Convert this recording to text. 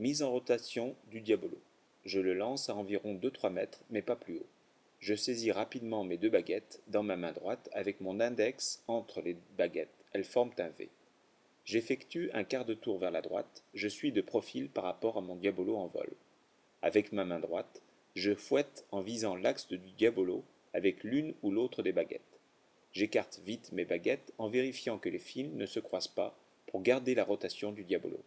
Mise en rotation du diabolo. Je le lance à environ 2-3 mètres, mais pas plus haut. Je saisis rapidement mes deux baguettes dans ma main droite avec mon index entre les baguettes. Elles forment un V. J'effectue un quart de tour vers la droite, je suis de profil par rapport à mon diabolo en vol. Avec ma main droite, je fouette en visant l'axe du diabolo avec l'une ou l'autre des baguettes. J'écarte vite mes baguettes en vérifiant que les fils ne se croisent pas pour garder la rotation du diabolo.